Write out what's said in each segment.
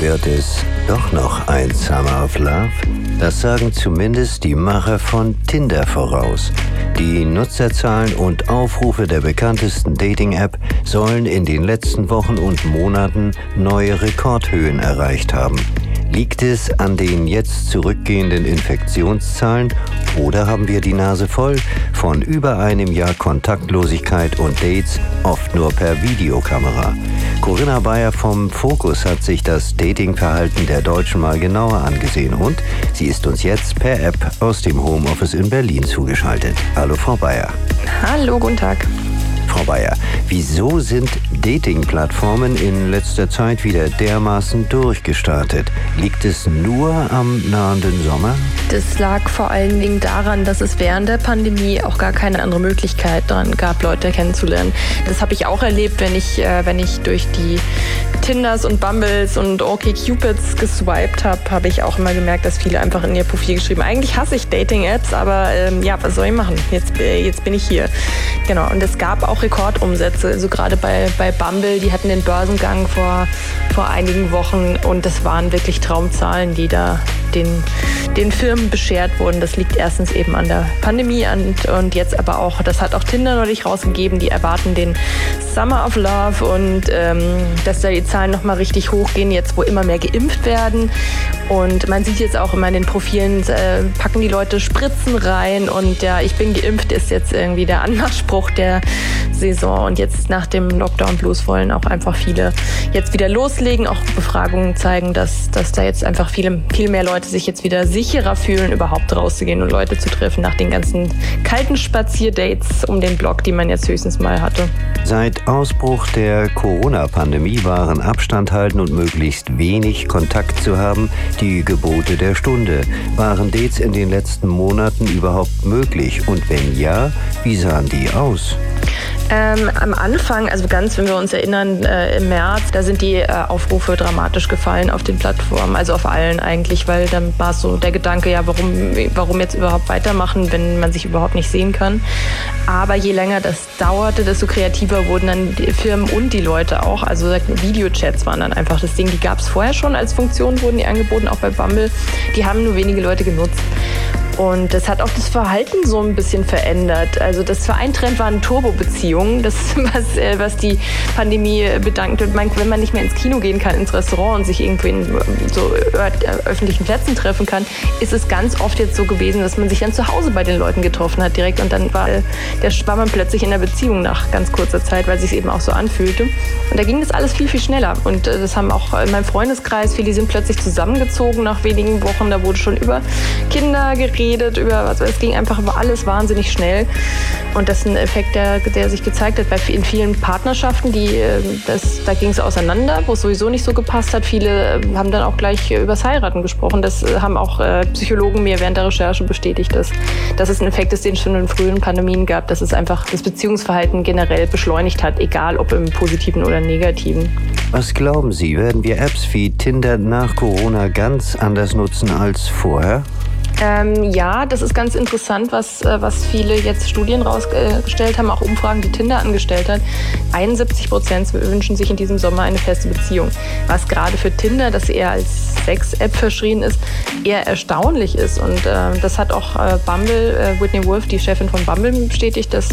Wird es doch noch ein Summer of Love? Das sagen zumindest die Macher von Tinder voraus. Die Nutzerzahlen und Aufrufe der bekanntesten Dating-App sollen in den letzten Wochen und Monaten neue Rekordhöhen erreicht haben. Liegt es an den jetzt zurückgehenden Infektionszahlen oder haben wir die Nase voll von über einem Jahr Kontaktlosigkeit und Dates, oft nur per Videokamera? Corinna Bayer vom Fokus hat sich das Datingverhalten der Deutschen mal genauer angesehen und sie ist uns jetzt per App aus dem Homeoffice in Berlin zugeschaltet. Hallo Frau Bayer. Hallo, guten Tag. Frau Bayer, wieso sind Dating-Plattformen in letzter Zeit wieder dermaßen durchgestartet? Liegt es nur am nahenden Sommer? Das lag vor allen Dingen daran, dass es während der Pandemie auch gar keine andere Möglichkeit daran gab, Leute kennenzulernen. Das habe ich auch erlebt, wenn ich, äh, wenn ich durch die Tinders und Bumbles und OkCupids geswiped habe, habe ich auch immer gemerkt, dass viele einfach in ihr Profil geschrieben, eigentlich hasse ich Dating-Apps, aber ähm, ja, was soll ich machen? Jetzt, äh, jetzt bin ich hier. Genau, und es gab auch Rekordumsätze, also gerade bei, bei Bumble, die hatten den Börsengang vor, vor einigen Wochen und das waren wirklich Traumzahlen, die da den, den Firmen beschert wurden. Das liegt erstens eben an der Pandemie und, und jetzt aber auch, das hat auch Tinder neulich rausgegeben, die erwarten den Summer of Love und ähm, dass da die Zahlen nochmal richtig hochgehen, jetzt wo immer mehr geimpft werden. Und man sieht jetzt auch immer in den Profilen, äh, packen die Leute Spritzen rein und ja, ich bin geimpft ist jetzt irgendwie der Anmachspruch der Saison. Und jetzt nach dem Lockdown Blues wollen auch einfach viele jetzt wieder loslegen. Auch Befragungen zeigen, dass, dass da jetzt einfach viele, viel mehr Leute sich jetzt wieder sicherer fühlen, überhaupt rauszugehen und Leute zu treffen nach den ganzen kalten Spazierdates um den Block, die man jetzt höchstens mal hatte. Seit Ausbruch der Corona-Pandemie waren Abstand halten und möglichst wenig Kontakt zu haben die Gebote der Stunde. Waren Dates in den letzten Monaten überhaupt möglich? Und wenn ja, wie sahen die aus? Ähm, am Anfang, also ganz, wenn wir uns erinnern, äh, im März, da sind die äh, Aufrufe dramatisch gefallen auf den Plattformen, also auf allen eigentlich, weil dann war so der Gedanke, ja, warum, warum jetzt überhaupt weitermachen, wenn man sich überhaupt nicht sehen kann. Aber je länger das dauerte, desto kreativer wurden dann die Firmen und die Leute auch. Also Videochats waren dann einfach das Ding, die gab es vorher schon als Funktion, wurden die angeboten, auch bei Bumble. Die haben nur wenige Leute genutzt. Und das hat auch das Verhalten so ein bisschen verändert. Also das Vereintrend waren Turbo-Beziehungen, das was, äh, was die Pandemie bedankt. Und wenn man nicht mehr ins Kino gehen kann, ins Restaurant und sich irgendwie in so öffentlichen Plätzen treffen kann, ist es ganz oft jetzt so gewesen, dass man sich dann zu Hause bei den Leuten getroffen hat direkt und dann war, der, war man plötzlich in der Beziehung nach ganz kurzer Zeit, weil sich eben auch so anfühlte. Und da ging das alles viel, viel schneller. Und äh, das haben auch in meinem Freundeskreis, viele sind plötzlich zusammengezogen nach wenigen Wochen. Da wurde schon über Kinder geredet geredet, über was, es ging einfach über alles wahnsinnig schnell. Und das ist ein Effekt, der, der sich gezeigt hat bei in vielen Partnerschaften, die, äh, das, da ging es auseinander, wo es sowieso nicht so gepasst hat. Viele äh, haben dann auch gleich übers Heiraten gesprochen. Das äh, haben auch Psychologen mir während der Recherche bestätigt, dass, dass es ein Effekt ist, den es schon in frühen Pandemien gab, dass es einfach das Beziehungsverhalten generell beschleunigt hat, egal ob im positiven oder negativen. Was glauben Sie, werden wir Apps wie Tinder nach Corona ganz anders nutzen als vorher? Ähm, ja, das ist ganz interessant, was, äh, was viele jetzt Studien rausgestellt haben, auch Umfragen, die Tinder angestellt hat. 71 Prozent wünschen sich in diesem Sommer eine feste Beziehung. Was gerade für Tinder, das eher als Sex-App verschrien ist, eher erstaunlich ist. Und äh, das hat auch äh, Bumble, äh, Whitney Wolf, die Chefin von Bumble, bestätigt, dass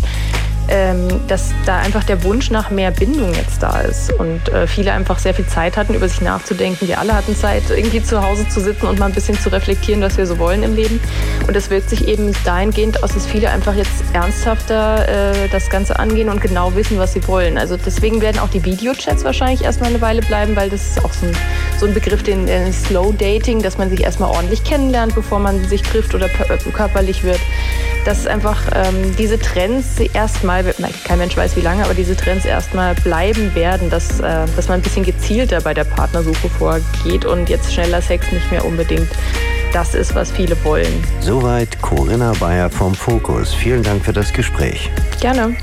ähm, dass da einfach der Wunsch nach mehr Bindung jetzt da ist und äh, viele einfach sehr viel Zeit hatten, über sich nachzudenken. Wir alle hatten Zeit, irgendwie zu Hause zu sitzen und mal ein bisschen zu reflektieren, was wir so wollen im Leben. Und das wirkt sich eben dahingehend aus, dass viele einfach jetzt ernsthafter äh, das Ganze angehen und genau wissen, was sie wollen. Also deswegen werden auch die Videochats wahrscheinlich erstmal eine Weile bleiben, weil das ist auch so ein, so ein Begriff, den äh, Slow Dating, dass man sich erstmal ordentlich kennenlernt, bevor man sich trifft oder körperlich wird. Dass einfach ähm, diese Trends erstmal erstmal, kein Mensch weiß wie lange, aber diese Trends erstmal bleiben werden, dass, äh, dass man ein bisschen gezielter bei der Partnersuche vorgeht und jetzt schneller Sex nicht mehr unbedingt das ist, was viele wollen. Soweit Corinna Bayer vom Fokus. Vielen Dank für das Gespräch. Gerne.